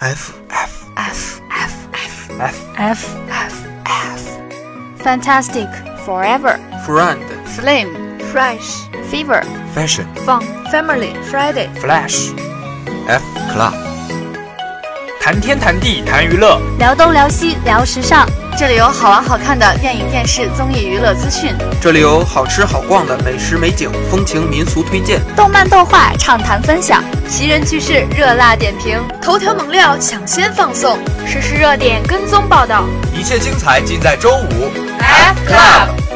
F F F F F F F F F Fantastic Forever Friend Flame Fresh Fever Fashion Fun Family Friday Flash F Club 谈天谈地谈娱乐，聊东聊西聊时尚， 这里有好玩好看的电影电视综艺娱乐资讯，这里有好吃好逛的美食美景风情民俗推荐，动漫动画畅谈分享，奇人趣事热辣点评，头条猛料抢先放送，实时热点跟踪报道。一切精彩尽在周五。F Club。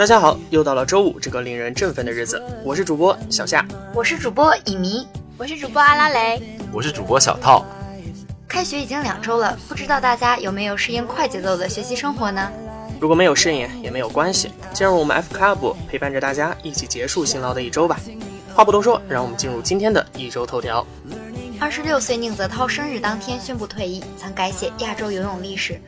大家好，又到了周五这个令人振奋的日子，我是主播小夏，我是主播乙醚，我是主播阿拉蕾，我是主播小套。开学已经两周了，不知道大家有没有适应快节奏的学习生活呢？如果没有适应也没有关系，进入我们 F Club 陪伴着大家一起结束辛劳的一周吧。话不多说，让我们进入今天的一周头条。二十六岁宁泽涛生日当天宣布退役，曾改写亚洲游泳历史。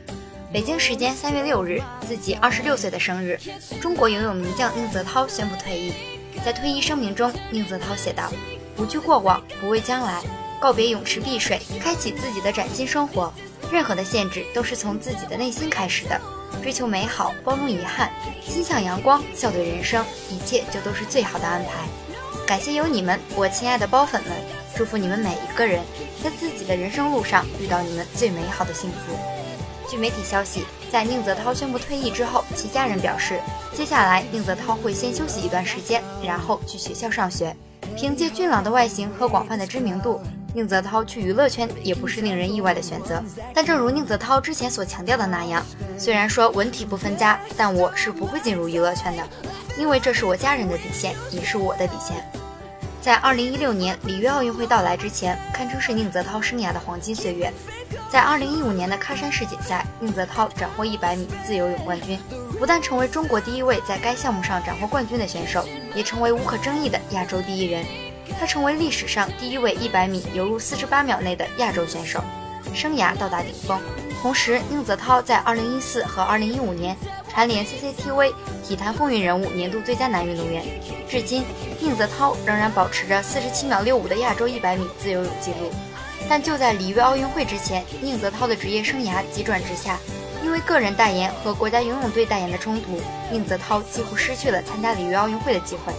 北京时间三月六日，自己二十六岁的生日，中国游泳名将宁泽涛宣布退役。在退役声明中，宁泽涛写道：“不惧过往，不畏将来，告别泳池碧水，开启自己的崭新生活。任何的限制都是从自己的内心开始的。追求美好，包容遗憾，心向阳光，笑对人生，一切就都是最好的安排。感谢有你们，我亲爱的包粉们，祝福你们每一个人，在自己的人生路上遇到你们最美好的幸福。”据媒体消息，在宁泽涛宣布退役之后，其家人表示，接下来宁泽涛会先休息一段时间，然后去学校上学。凭借俊朗的外形和广泛的知名度，宁泽涛去娱乐圈也不是令人意外的选择。但正如宁泽涛之前所强调的那样，虽然说文体不分家，但我是不会进入娱乐圈的，因为这是我家人的底线，也是我的底线。在2016年里约奥运会到来之前，堪称是宁泽涛生涯的黄金岁月。在2015年的喀山世锦赛，宁泽涛斩获100米自由泳冠军，不但成为中国第一位在该项目上斩获冠军的选手，也成为无可争议的亚洲第一人。他成为历史上第一位100米游入48秒内的亚洲选手，生涯到达顶峰。同时，宁泽涛在2014和2015年蝉联 CCTV 体坛风云人物年度最佳男运动员。至今，宁泽涛仍然保持着47秒65的亚洲100米自由泳纪录。但就在里约奥运会之前，宁泽涛的职业生涯急转直下，因为个人代言和国家游泳队代言的冲突，宁泽涛几乎失去了参加里约奥运会的机会。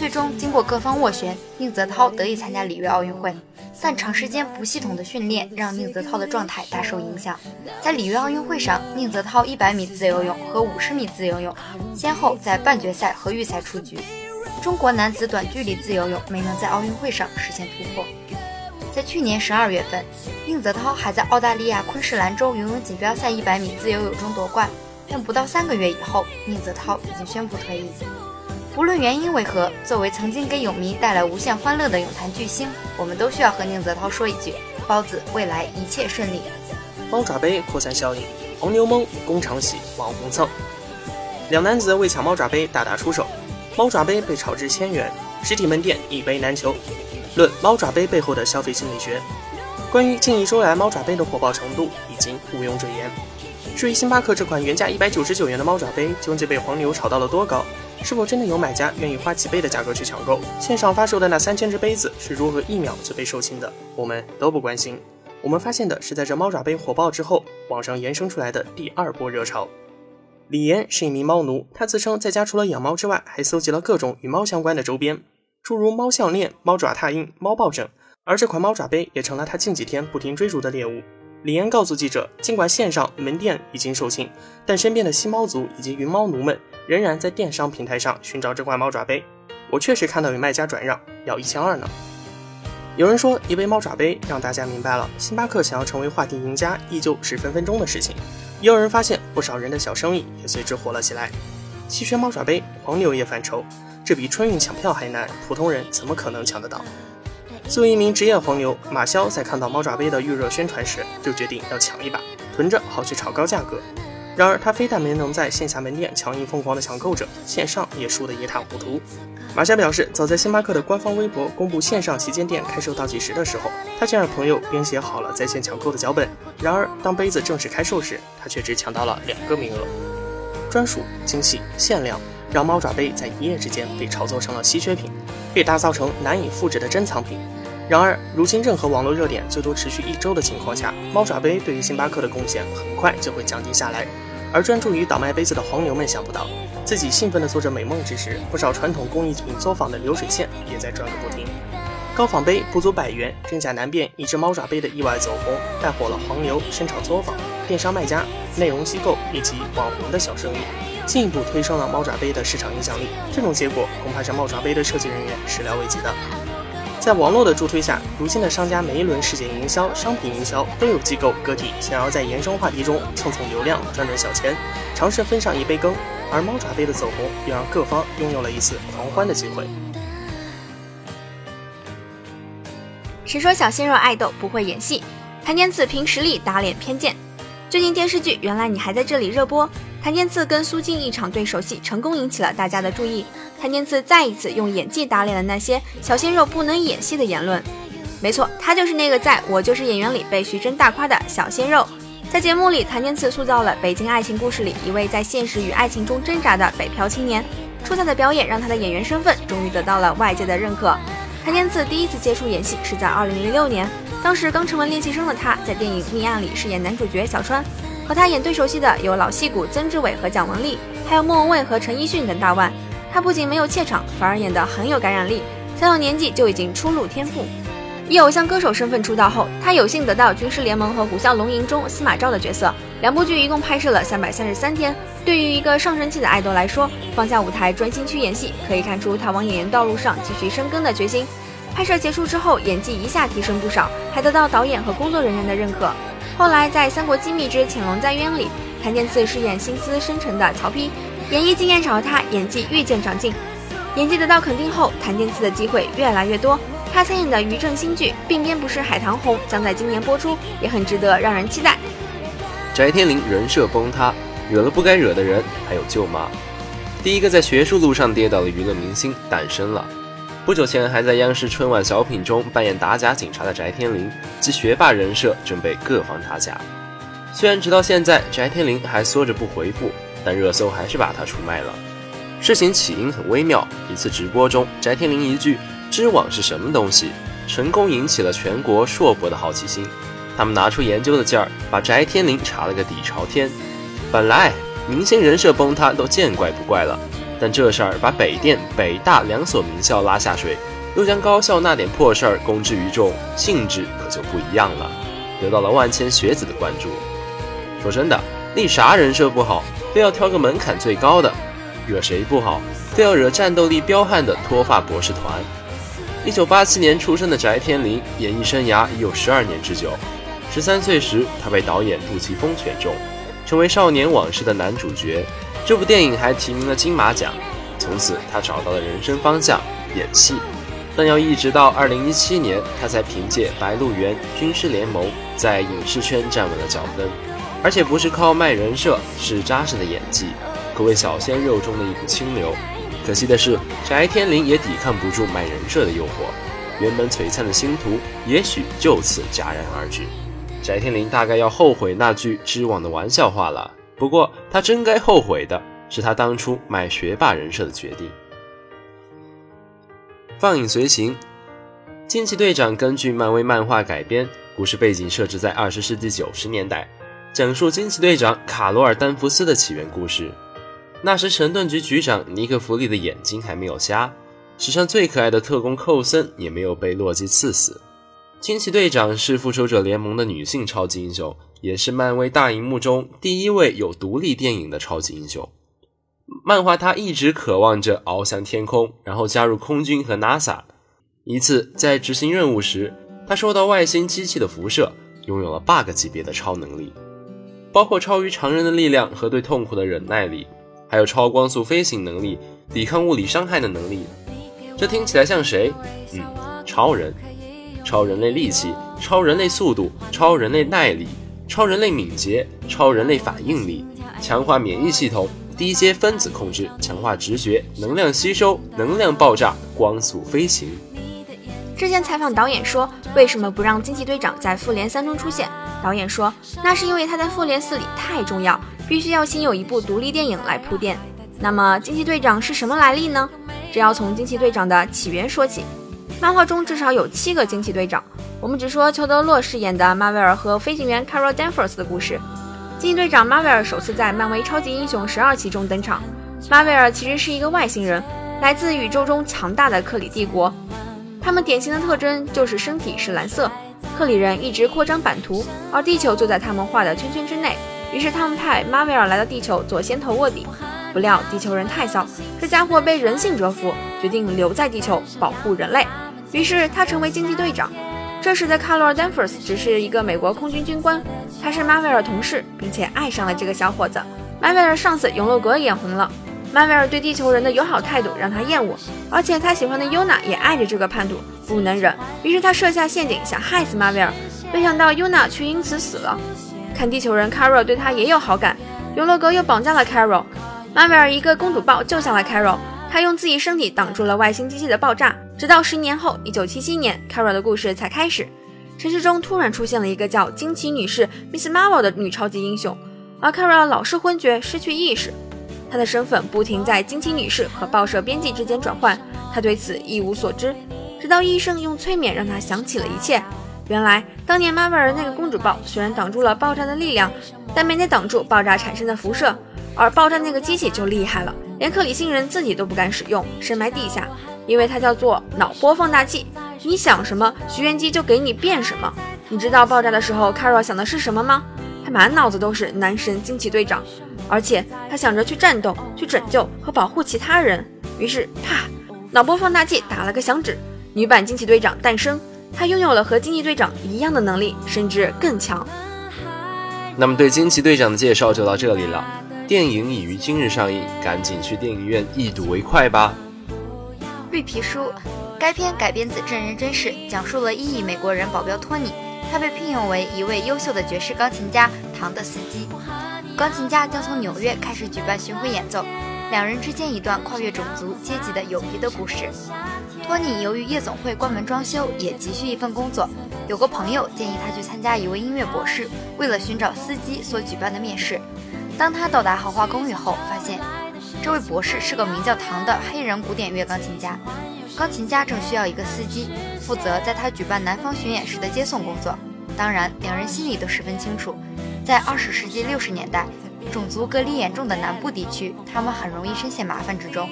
最终，经过各方斡旋，宁泽涛得以参加里约奥运会。但长时间不系统的训练让宁泽涛的状态大受影响。在里约奥运会上，宁泽涛100米自由泳和50米自由泳先后在半决赛和预赛出局。中国男子短距离自由泳没能在奥运会上实现突破。在去年十二月份，宁泽涛还在澳大利亚昆士兰州游泳锦标赛100米自由泳中夺冠，但不到三个月以后，宁泽涛已经宣布退役。无论原因为何，作为曾经给泳迷带来无限欢乐的泳坛巨星，我们都需要和宁泽涛说一句：包子，未来一切顺利。猫爪杯扩散效应，黄牛蒙，工厂洗，网红蹭。两男子为抢猫爪杯大打出手，猫爪杯被炒至千元，实体门店一杯难求。论猫爪杯背后的消费心理学，关于近一周来猫爪杯的火爆程度，已经毋庸置疑。至于星巴克这款原价一百九十九元的猫爪杯，究竟被黄牛炒到了多高？是否真的有买家愿意花几倍的价格去抢购？线上发售的那三千只杯子是如何一秒就被售罄的？我们都不关心。我们发现的是，在这猫爪杯火爆之后，网上延伸出来的第二波热潮。李岩是一名猫奴，他自称在家除了养猫之外，还搜集了各种与猫相关的周边，诸如猫项链、猫爪拓印、猫抱枕，而这款猫爪杯也成了他近几天不停追逐的猎物。李岩告诉记者，尽管线上门店已经售罄，但身边的吸猫族以及云猫奴们。仍然在电商平台上寻找这款猫爪杯，我确实看到有卖家转让，要一千二呢。有人说，一杯猫爪杯让大家明白了，星巴克想要成为话题赢家，依旧是分分钟的事情。也有人发现，不少人的小生意也随之火了起来。稀缺猫爪杯，黄牛也犯愁，这比春运抢票还难，普通人怎么可能抢得到？作为一名职业黄牛，马潇在看到猫爪杯的预热宣传时，就决定要抢一把。囤着好去炒高价格。然而，他非但没能在线下门店强硬疯狂的抢购者，线上也输得一塌糊涂。马夏表示，早在星巴克的官方微博公布线上旗舰店开售倒计时的时候，他就让朋友编写好了在线抢购的脚本。然而，当杯子正式开售时，他却只抢到了两个名额。专属、精细、限量，让猫爪杯在一夜之间被炒作成了稀缺品，被打造成难以复制的珍藏品。然而，如今任何网络热点最多持续一周的情况下，猫爪杯对于星巴克的贡献很快就会降低下来。而专注于倒卖杯子的黄牛们想不到，自己兴奋地做着美梦之时，不少传统工艺品作坊的流水线也在转个不停。高仿杯不足百元，真假难辨，一只猫爪杯的意外走红，带火了黄牛、生产作坊、电商卖家、内容机构以及网红的小生意，进一步推升了猫爪杯的市场影响力。这种结果恐怕是猫爪杯的设计人员始料未及的。在网络的助推下，如今的商家每一轮事件营销、商品营销都有机构个体想要在衍生话题中蹭蹭流量、赚赚小钱，尝试分上一杯羹。而猫爪杯的走红，也让各方拥有了一次狂欢的机会。谁说小鲜肉爱豆不会演戏？谭健次凭实力打脸偏见。最近电视剧《原来你还在这里》热播。谭健次跟苏静一场对手戏成功引起了大家的注意。谭健次再一次用演技打脸了那些小鲜肉不能演戏的言论。没错，他就是那个在《我就是演员》里被徐峥大夸的小鲜肉。在节目里，谭健次塑造了北京爱情故事里一位在现实与爱情中挣扎的北漂青年。出彩的表演让他的演员身份终于得到了外界的认可。谭健次第一次接触演戏是在2006年，当时刚成为练习生的他在电影《命案》里饰演男主角小川。和他演对手戏的有老戏骨曾志伟和蒋雯丽，还有莫文蔚和陈奕迅等大腕。他不仅没有怯场，反而演得很有感染力，小小年纪就已经初露天赋。以偶像歌手身份出道后，他有幸得到《军师联盟》和《虎啸龙吟》中司马昭的角色。两部剧一共拍摄了三百三十三天。对于一个上升期的爱豆来说，放下舞台专心去演戏，可以看出他往演员道路上继续深耕的决心。拍摄结束之后，演技一下提升不少，还得到导演和工作人员的认可。后来在《三国机密之潜龙在渊》里，谭健次饰演心思深沉的曹丕，演艺经验少的他演技愈见长进。演技得到肯定后，谭健次的机会越来越多。他参演的于正新剧《鬓边不是海棠红》将在今年播出，也很值得让人期待。翟天临人设崩塌，惹了不该惹的人，还有舅妈。第一个在学术路上跌倒的娱乐明星诞生了。不久前还在央视春晚小品中扮演打假警察的翟天临，其学霸人设正被各方打假。虽然直到现在翟天临还缩着不回复，但热搜还是把他出卖了。事情起因很微妙，一次直播中，翟天临一句“知网是什么东西”，成功引起了全国硕博的好奇心。他们拿出研究的劲儿，把翟天临查了个底朝天。本来明星人设崩塌都见怪不怪了。但这事儿把北电、北大两所名校拉下水，又将高校那点破事儿公之于众，性质可就不一样了，得到了万千学子的关注。说真的，立啥人设不好，非要挑个门槛最高的；惹谁不好，非要惹战斗力彪悍的脱发博士团。一九八七年出生的翟天临，演艺生涯已有十二年之久。十三岁时，他被导演杜琪峰选中，成为《少年往事》的男主角。这部电影还提名了金马奖，从此他找到了人生方向——演戏。但要一直到二零一七年，他才凭借《白鹿原》《军师联盟》在影视圈站稳了脚跟，而且不是靠卖人设，是扎实的演技，可谓小鲜肉中的一股清流。可惜的是，翟天临也抵抗不住卖人设的诱惑，原本璀璨的星途也许就此戛然而止。翟天临大概要后悔那句知网的玩笑话了。不过，他真该后悔的是他当初买学霸人设的决定。放影随形，《惊奇队长》根据漫威漫画改编，故事背景设置在二十世纪九十年代，讲述惊奇队长卡罗尔·丹弗斯的起源故事。那时，神盾局局长尼克·弗利的眼睛还没有瞎，史上最可爱的特工寇森也没有被洛基刺死。惊奇队长是复仇者联盟的女性超级英雄。也是漫威大荧幕中第一位有独立电影的超级英雄。漫画他一直渴望着翱翔天空，然后加入空军和 NASA。一次在执行任务时，他受到外星机器的辐射，拥有了 bug 级别的超能力，包括超于常人的力量和对痛苦的忍耐力，还有超光速飞行能力、抵抗物理伤害的能力。这听起来像谁？嗯，超人，超人类力气，超人类速度，超人类耐力。超人类敏捷、超人类反应力、强化免疫系统、低阶分子控制、强化直觉、能量吸收、能量爆炸、光速飞行。之前采访导演说，为什么不让惊奇队长在复联三中出现？导演说，那是因为他在复联四里太重要，必须要先有一部独立电影来铺垫。那么惊奇队长是什么来历呢？这要从惊奇队长的起源说起。漫画中至少有七个惊奇队长，我们只说裘德洛饰演的马威尔和飞行员 Carol Danvers 的故事。惊奇队长马威尔首次在漫威超级英雄十二期中登场。马威尔其实是一个外星人，来自宇宙中强大的克里帝国。他们典型的特征就是身体是蓝色。克里人一直扩张版图，而地球就在他们画的圈圈之内。于是他们派马威尔来到地球做先头卧底。不料地球人太骚，这家伙被人性折服，决定留在地球保护人类。于是他成为惊奇队长。这时的卡罗尔·丹佛斯只是一个美国空军军官，他是马威尔同事，并且爱上了这个小伙子。马威尔上司永洛格眼红了。马威尔对地球人的友好态度让他厌恶，而且他喜欢的尤娜也爱着这个叛徒，不能忍。于是他设下陷阱，想害死马威尔。没想到尤娜却因此死了。看地球人卡罗对他也有好感，永乐格又绑架了卡罗。马威尔一个公主抱救下了卡罗，他用自己身体挡住了外星机器的爆炸。直到十年后，一九七七年，，Kara 的故事才开始。城市中突然出现了一个叫惊奇女士 Miss Marvel 的女超级英雄，而 Kara 老是昏厥，失去意识。她的身份不停在惊奇女士和报社编辑之间转换，她对此一无所知。直到医生用催眠让她想起了一切。原来当年马威尔那个公主抱虽然挡住了爆炸的力量，但没能挡住爆炸产生的辐射。而爆炸那个机器就厉害了，连克里星人自己都不敢使用，深埋地下，因为它叫做脑波放大器。你想什么，许愿机就给你变什么。你知道爆炸的时候，，Carol 想的是什么吗？他满脑子都是男神惊奇队长。而且他想着去战斗、去拯救和保护其他人，于是啪，脑波放大器打了个响指，女版惊奇队长诞生。她拥有了和惊奇队长一样的能力，甚至更强。那么对惊奇队长的介绍就到这里了。电影已于今日上映，赶紧去电影院一睹为快吧。绿皮书，该片改编自真人真事，讲述了一亿美国人保镖托尼，他被聘用为一位优秀的爵士钢琴家唐的司机。钢琴家将从纽约开始举办巡回演奏，两人之间一段跨越种族、阶级的友谊的故事。托尼由于夜总会关门装修，也急需一份工作。有个朋友建议他去参加一位音乐博士为了寻找司机所举办的面试。当他到达豪华公寓后，发现这位博士是个名叫唐的黑人古典乐钢琴家。钢琴家正需要一个司机，负责在他举办南方巡演时的接送工作。当然，两人心里都十分清楚。在二十世纪六十年代，种族隔离严重的南部地区，他们很容易深陷麻烦之中。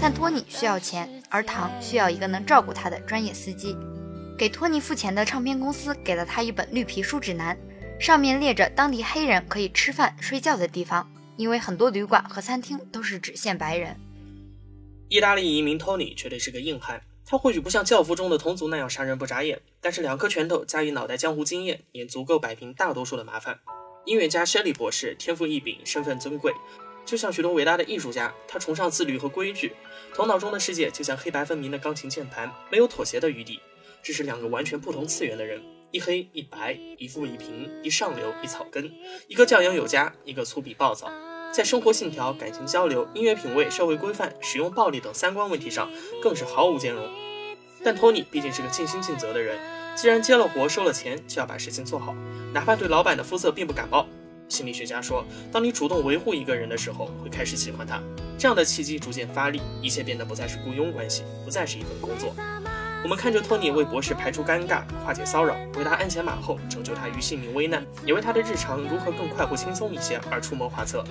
但托尼需要钱，而唐需要一个能照顾他的专业司机。给托尼付钱的唱片公司给了他一本绿皮书指南，上面列着当地黑人可以吃饭睡觉的地方，因为很多旅馆和餐厅都是只限白人。意大利移民托尼绝对是个硬汉，他或许不像教父中的同族那样杀人不眨眼，但是两颗拳头加以脑袋江湖经验，也足够摆平大多数的麻烦。音乐家 shelly 博士天赋异禀，身份尊贵，就像许多伟大的艺术家，他崇尚自律和规矩，头脑中的世界就像黑白分明的钢琴键盘，没有妥协的余地。这是两个完全不同次元的人，一黑一白，一富一贫，一上流一草根，一个教养有加，一个粗鄙暴躁，在生活信条、感情交流、音乐品味、社会规范、使用暴力等三观问题上，更是毫无兼容。但托尼毕竟是个尽心尽责的人。既然接了活收了钱，就要把事情做好，哪怕对老板的肤色并不感冒。心理学家说，当你主动维护一个人的时候，会开始喜欢他。这样的契机逐渐发力，一切变得不再是雇佣关系，不再是一份工作。我们看着托尼为博士排除尴尬、化解骚扰、为他鞍前马后、拯救他于性命危难，也为他的日常如何更快活轻松一些而出谋划策。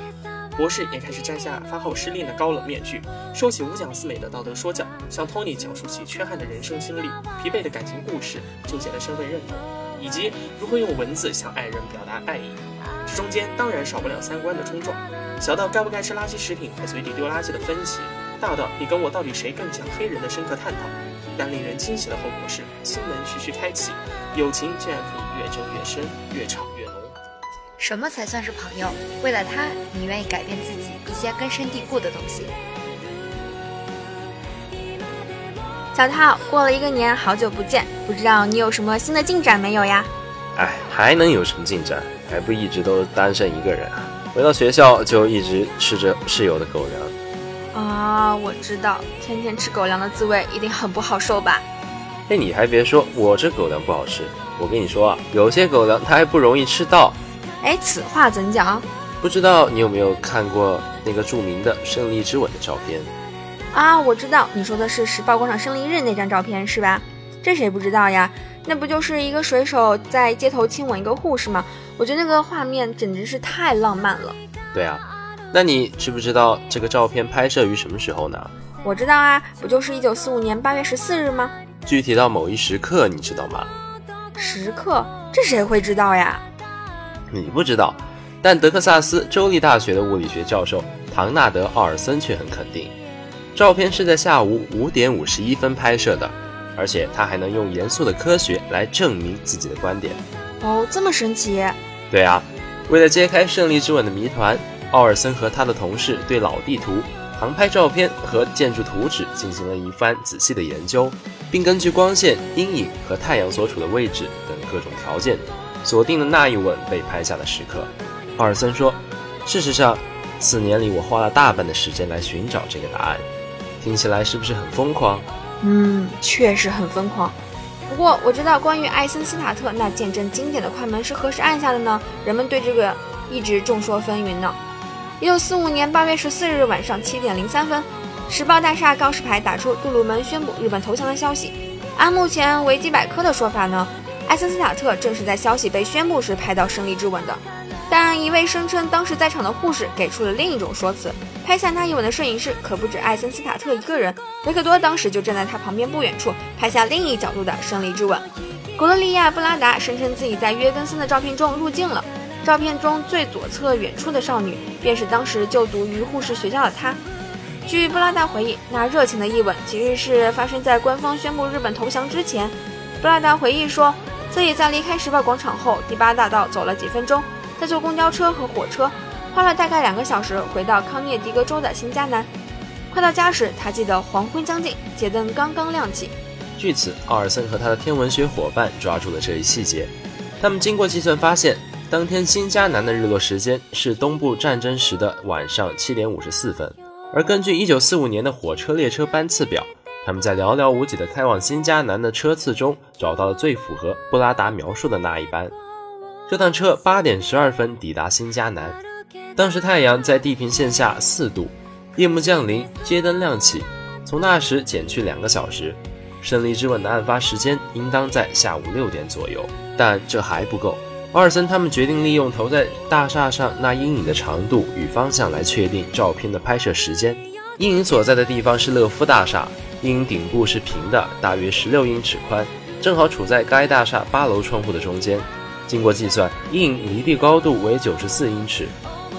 博士也开始摘下发号施令的高冷面具，收起五讲四美的道德说教，向托尼讲述起缺憾的人生经历、疲惫的感情故事、纠结的身份认同，以及如何用文字向爱人表达爱意。这中间当然少不了三观的冲撞，小到该不该吃垃圾食品还随地丢垃圾的分歧，大到你跟我到底谁更像黑人的深刻探讨。但令人惊喜的后果是，心门徐徐开启，友情竟然可以越争越深，越吵越浓。什么才算是朋友？为了他，你愿意改变自己一些根深蒂固的东西？小涛，过了一个年，好久不见，不知道你有什么新的进展没有呀？哎，还能有什么进展？还不一直都单身一个人啊？回到学校就一直吃着室友的狗粮。啊，我知道，天天吃狗粮的滋味一定很不好受吧？哎，你还别说，我这狗粮不好吃。我跟你说啊，有些狗粮它还不容易吃到。哎，此话怎讲？不知道你有没有看过那个著名的胜利之吻的照片？啊，我知道，你说的是时报广场胜利日那张照片是吧？这谁不知道呀？那不就是一个水手在街头亲吻一个护士吗？我觉得那个画面简直是太浪漫了。对啊，那你知不知道这个照片拍摄于什么时候呢？我知道啊，不就是一九四五年八月十四日吗？具体到某一时刻，你知道吗？时刻？这谁会知道呀？你不知道，但德克萨斯州立大学的物理学教授唐纳德·奥尔森却很肯定，照片是在下午五点五十一分拍摄的，而且他还能用严肃的科学来证明自己的观点。哦，这么神奇？对啊，为了揭开胜利之吻的谜团，奥尔森和他的同事对老地图、航拍照片和建筑图纸进行了一番仔细的研究，并根据光线、阴影和太阳所处的位置等各种条件。锁定了那一吻被拍下的时刻，奥尔森说：“事实上，四年里我花了大半的时间来寻找这个答案。听起来是不是很疯狂？嗯，确实很疯狂。不过我知道关于艾森斯塔特那见证经典的快门是何时按下的呢？人们对这个一直众说纷纭呢。一九四五年八月十四日晚上七点零三分，时报大厦告示牌打出杜鲁门宣布日本投降的消息。按目前维基百科的说法呢？”艾森斯塔特正是在消息被宣布时拍到胜利之吻的，但一位声称当时在场的护士给出了另一种说辞：拍下那一吻的摄影师可不止艾森斯塔特一个人，维克多当时就站在他旁边不远处拍下另一角度的胜利之吻。古勒利亚·布拉达声称自己在约根森的照片中入镜了，照片中最左侧远处的少女便是当时就读于护士学校的她。据布拉达回忆，那热情的一吻其实是发生在官方宣布日本投降之前。布拉达回忆说。自己在离开时报广场后，第八大道走了几分钟，再坐公交车和火车，花了大概两个小时，回到康涅狄格州的新加南。快到家时，他记得黄昏将近，街灯刚刚亮起。据此，奥尔森和他的天文学伙伴抓住了这一细节。他们经过计算发现，当天新加南的日落时间是东部战争时的晚上七点五十四分，而根据一九四五年的火车列车班次表。他们在寥寥无几的开往新加南的车次中，找到了最符合布拉达描述的那一班。这趟车八点十二分抵达新加南，当时太阳在地平线下四度，夜幕降临，街灯亮起。从那时减去两个小时，胜利之吻的案发时间应当在下午六点左右。但这还不够，奥尔森他们决定利用投在大厦上那阴影的长度与方向来确定照片的拍摄时间。阴影所在的地方是乐夫大厦。阴影顶部是平的，大约十六英尺宽，正好处在该大厦八楼窗户的中间。经过计算，阴影离地高度为九十四英尺。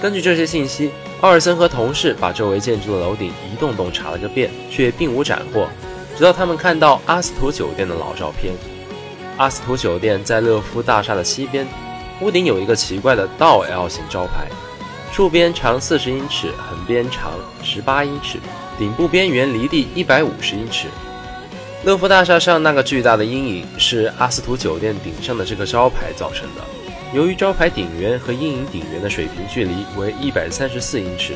根据这些信息，奥尔森和同事把周围建筑的楼顶一栋栋查了个遍，却并无斩获。直到他们看到阿斯图酒店的老照片。阿斯图酒店在乐夫大厦的西边，屋顶有一个奇怪的倒 L 型招牌，竖边长四十英尺，横边长十八英尺。顶部边缘离地一百五十英尺。乐福大厦上那个巨大的阴影是阿斯图酒店顶上的这个招牌造成的。由于招牌顶缘和阴影顶缘的水平距离为一百三十四英尺，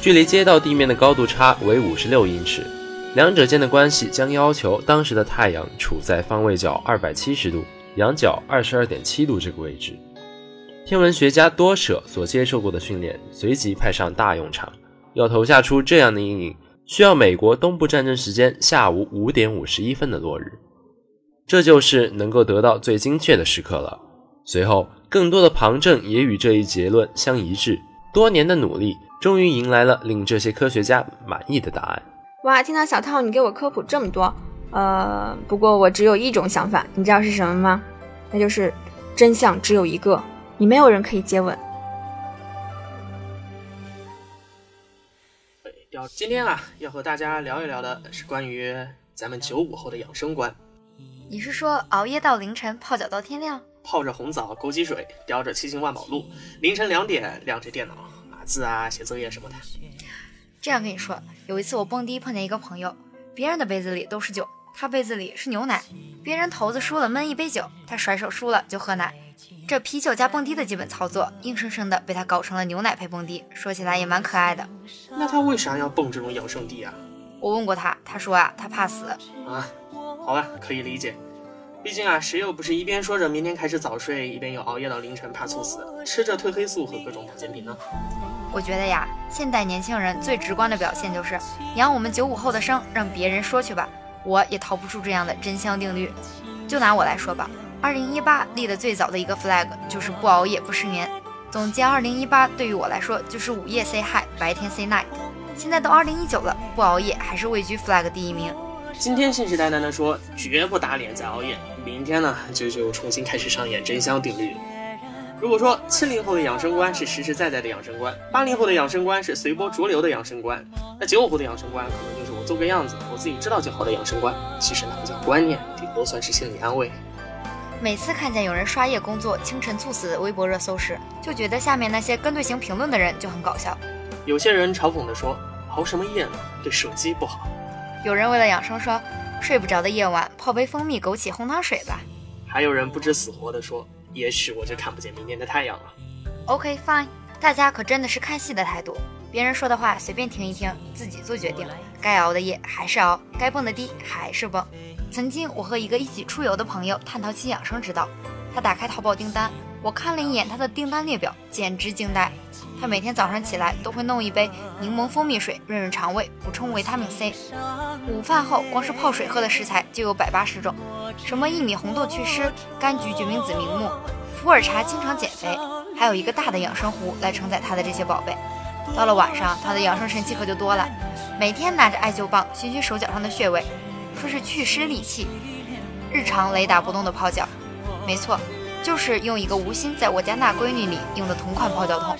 距离街道地面的高度差为五十六英尺，两者间的关系将要求当时的太阳处在方位角二百七十度、仰角二十二点七度这个位置。天文学家多舍所接受过的训练随即派上大用场，要投下出这样的阴影。需要美国东部战争时间下午五点五十一分的落日，这就是能够得到最精确的时刻了。随后，更多的旁证也与这一结论相一致。多年的努力终于迎来了令这些科学家满意的答案。哇，听到小套你给我科普这么多，呃，不过我只有一种想法，你知道是什么吗？那就是真相只有一个，你没有人可以接吻。要今天啊，要和大家聊一聊的是关于咱们九五后的养生观。你是说熬夜到凌晨，泡脚到天亮？泡着红枣，枸杞水，叼着七星万宝路，凌晨两点亮着电脑码字啊，写作业什么的。这样跟你说，有一次我蹦迪碰见一个朋友，别人的杯子里都是酒，他杯子里是牛奶；别人骰子输了闷一杯酒，他甩手输了就喝奶。这啤酒加蹦迪的基本操作，硬生生的被他搞成了牛奶配蹦迪，说起来也蛮可爱的。那他为啥要蹦这种养生迪啊？我问过他，他说啊，他怕死。啊，好吧，可以理解。毕竟啊，谁又不是一边说着明天开始早睡，一边又熬夜到凌晨怕猝死，吃着褪黑素和各种保健品呢？我觉得呀，现代年轻人最直观的表现就是，养我们九五后的生，让别人说去吧，我也逃不出这样的真香定律。就拿我来说吧。二零一八立的最早的一个 flag 就是不熬夜不失眠。总结二零一八对于我来说就是午夜 say hi，白天 say night。现在都二零一九了，不熬夜还是位居 flag 第一名。今天信誓旦旦的说绝不打脸再熬夜，明天呢就就重新开始上演真香定律。如果说七零后的养生观是实实在在的养生观，八零后的养生观是随波逐流的养生观，那九五后的养生观可能就是我做个样子，我自己知道就好的养生观。其实那不，叫观念，顶多算是心理安慰。每次看见有人刷夜工作、清晨猝死的微博热搜时，就觉得下面那些跟队型评论的人就很搞笑。有些人嘲讽地说：“熬什么夜呢？对手机不好。”有人为了养生说：“睡不着的夜晚，泡杯蜂蜜枸杞红糖水吧。”还有人不知死活地说：“也许我就看不见明天的太阳了。” OK fine，大家可真的是看戏的态度，别人说的话随便听一听，自己做决定。该熬的夜还是熬，该蹦的迪还是蹦。曾经，我和一个一起出游的朋友探讨起养生之道。他打开淘宝订单，我看了一眼他的订单列表，简直惊呆。他每天早上起来都会弄一杯柠檬蜂蜜水润润肠胃，补充维他命 C。午饭后，光是泡水喝的食材就有百八十种，什么薏米红豆祛湿、柑橘决明子明目、普洱茶清肠减肥，还有一个大的养生壶来承载他的这些宝贝。到了晚上，他的养生神器可就多了，每天拿着艾灸棒寻寻手脚上的穴位。说是祛湿利气，日常雷打不动的泡脚，没错，就是用一个吴昕在我家那闺女里用的同款泡脚桶，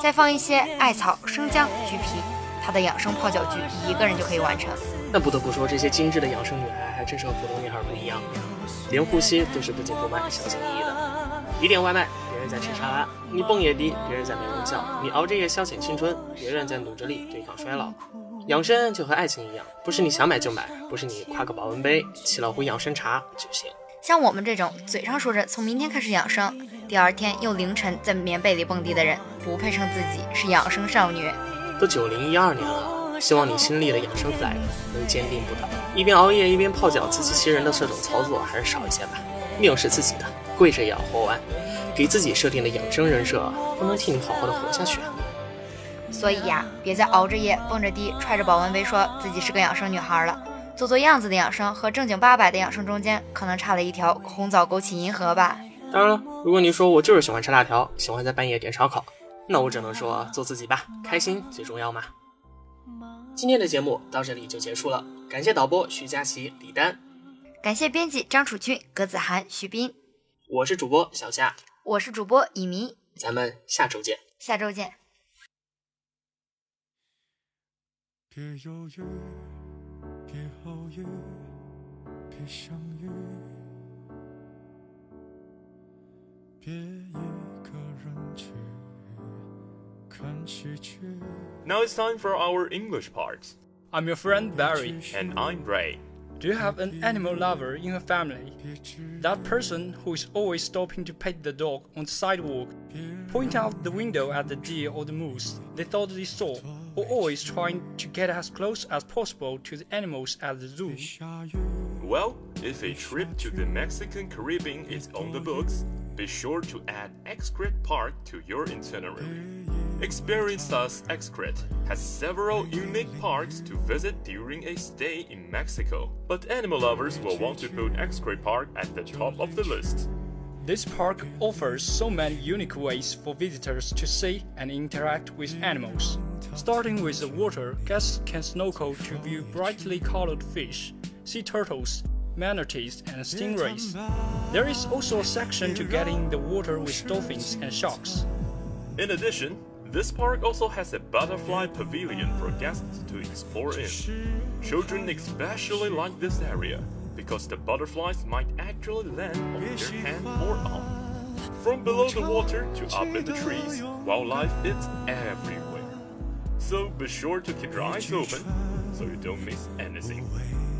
再放一些艾草、生姜、橘皮，她的养生泡脚具一个人就可以完成。那不得不说，这些精致的养生女孩还真是和普通女孩不一样，连呼吸都是不紧不慢、小心翼翼的。你点外卖，别人在吃沙拉；你蹦野迪，别人在美容觉；你熬着夜消遣青春，别人在努着力对抗衰老。养生就和爱情一样，不是你想买就买，不是你挎个保温杯、沏老壶养生茶就行。像我们这种嘴上说着从明天开始养生，第二天又凌晨在棉被里蹦迪的人，不配称自己是养生少女。都九零一二年了，希望你新立的养生 flag 能坚定不倒。一边熬夜一边泡脚，自欺欺人的这种操作还是少一些吧。命是自己的，跪着也要活完。给自己设定的养生人设，不能替你好好的活下去啊。所以呀，别再熬着夜、蹦着迪、揣着保温杯，说自己是个养生女孩了。做做样子的养生和正经八百的养生中间，可能差了一条红枣枸杞银河吧。当然了，如果你说我就是喜欢吃辣条，喜欢在半夜点烧烤，那我只能说做自己吧，开心最重要嘛。今天的节目到这里就结束了，感谢导播徐佳琪、李丹，感谢编辑张楚君、葛子涵、徐斌，我是主播小夏，我是主播乙迷，咱们下周见，下周见。别犹豫，别犹豫，别相遇，别一个人去看喜剧。Now it's time for our English part. I'm your friend Barry. And I'm Ray. Do you have an animal lover in your family? That person who is always stopping to pet the dog on the sidewalk, point out the window at the deer or the moose they thought they saw, or always trying to get as close as possible to the animals at the zoo? Well, if a trip to the Mexican Caribbean is on the books, be sure to add Excrete Park to your itinerary. Experience Us Excrete has several unique parks to visit during a stay in Mexico, but animal lovers will want to put Excrete Park at the top of the list. This park offers so many unique ways for visitors to see and interact with animals. Starting with the water, guests can snorkel to view brightly colored fish, sea turtles, manatees, and stingrays. There is also a section to get in the water with dolphins and sharks. In addition, this park also has a butterfly pavilion for guests to explore in. Children especially like this area because the butterflies might actually land on their hand or arm. From below the water to up in the trees, wildlife is everywhere. So be sure to keep your eyes open so you don't miss anything.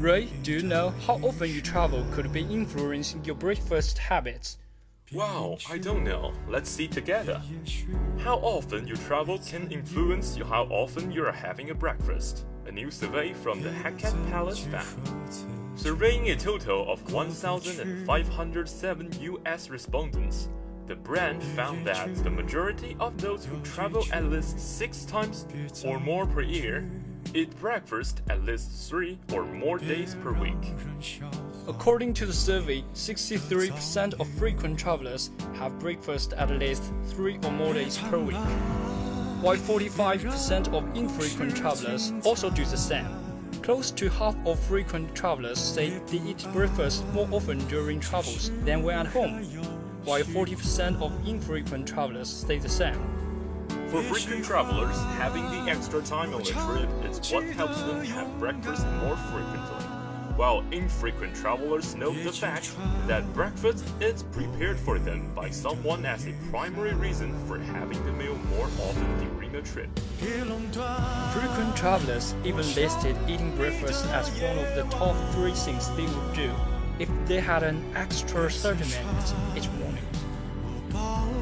Ray, do you know how often you travel could be influencing your breakfast habits? Wow, I don't know. Let's see together. How often you travel can influence you how often you are having a breakfast. A new survey from the Hackat Palace found. Surveying a total of 1,507 US respondents, the brand found that the majority of those who travel at least six times or more per year eat breakfast at least three or more days per week. According to the survey, 63% of frequent travelers have breakfast at least three or more days per week, while 45% of infrequent travelers also do the same. Close to half of frequent travelers say they eat breakfast more often during travels than when at home, while 40% of infrequent travelers say the same. For frequent travelers, having the extra time on the trip is what helps them have breakfast more frequently. While infrequent travelers note the fact that breakfast is prepared for them by someone as a primary reason for having the meal more often during a trip. Frequent travelers even listed eating breakfast as one of the top three things they would do if they had an extra 30 minutes each morning.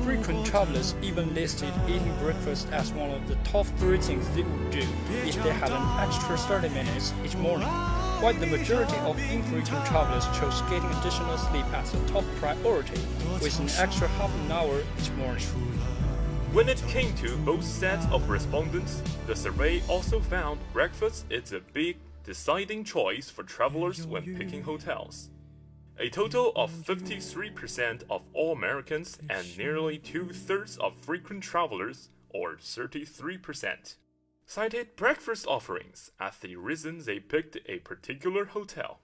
Frequent travelers even listed eating breakfast as one of the top three things they would do if they had an extra 30 minutes each morning, while the majority of infrequent travelers chose getting additional sleep as a top priority, with an extra half an hour each morning. When it came to both sets of respondents, the survey also found breakfast is a big deciding choice for travelers when picking hotels. A total of 53% of all Americans and nearly two thirds of frequent travelers, or 33%, cited breakfast offerings as the reason they picked a particular hotel.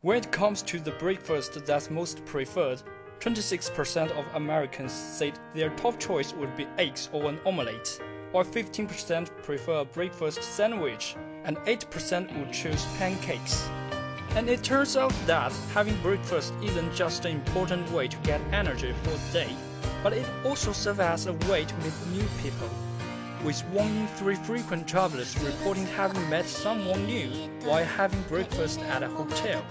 When it comes to the breakfast that's most preferred, 26% of Americans said their top choice would be eggs or an omelette, while 15% prefer a breakfast sandwich, and 8% would choose pancakes. And it turns out that having breakfast isn't just an important way to get energy for the day, but it also serves as a way to meet new people. With one in three frequent travelers reporting having met someone new while having breakfast at a hotel.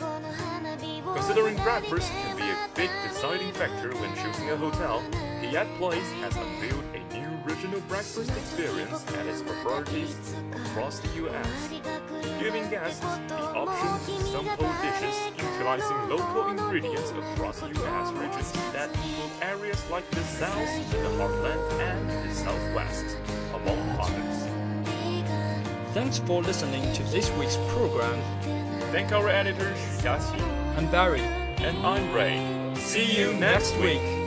Considering breakfast can be a big deciding factor when choosing a hotel, Hyatt Place has unveiled a new regional breakfast experience at its properties across the U.S., giving guests the option to sample dishes utilizing local ingredients across U.S. regions that include areas like the South, the Heartland, and the Southwest, among others. Thanks for listening to this week's program. Thank our editors Yaxi I'm Barry. and I'm Ray. See you next week.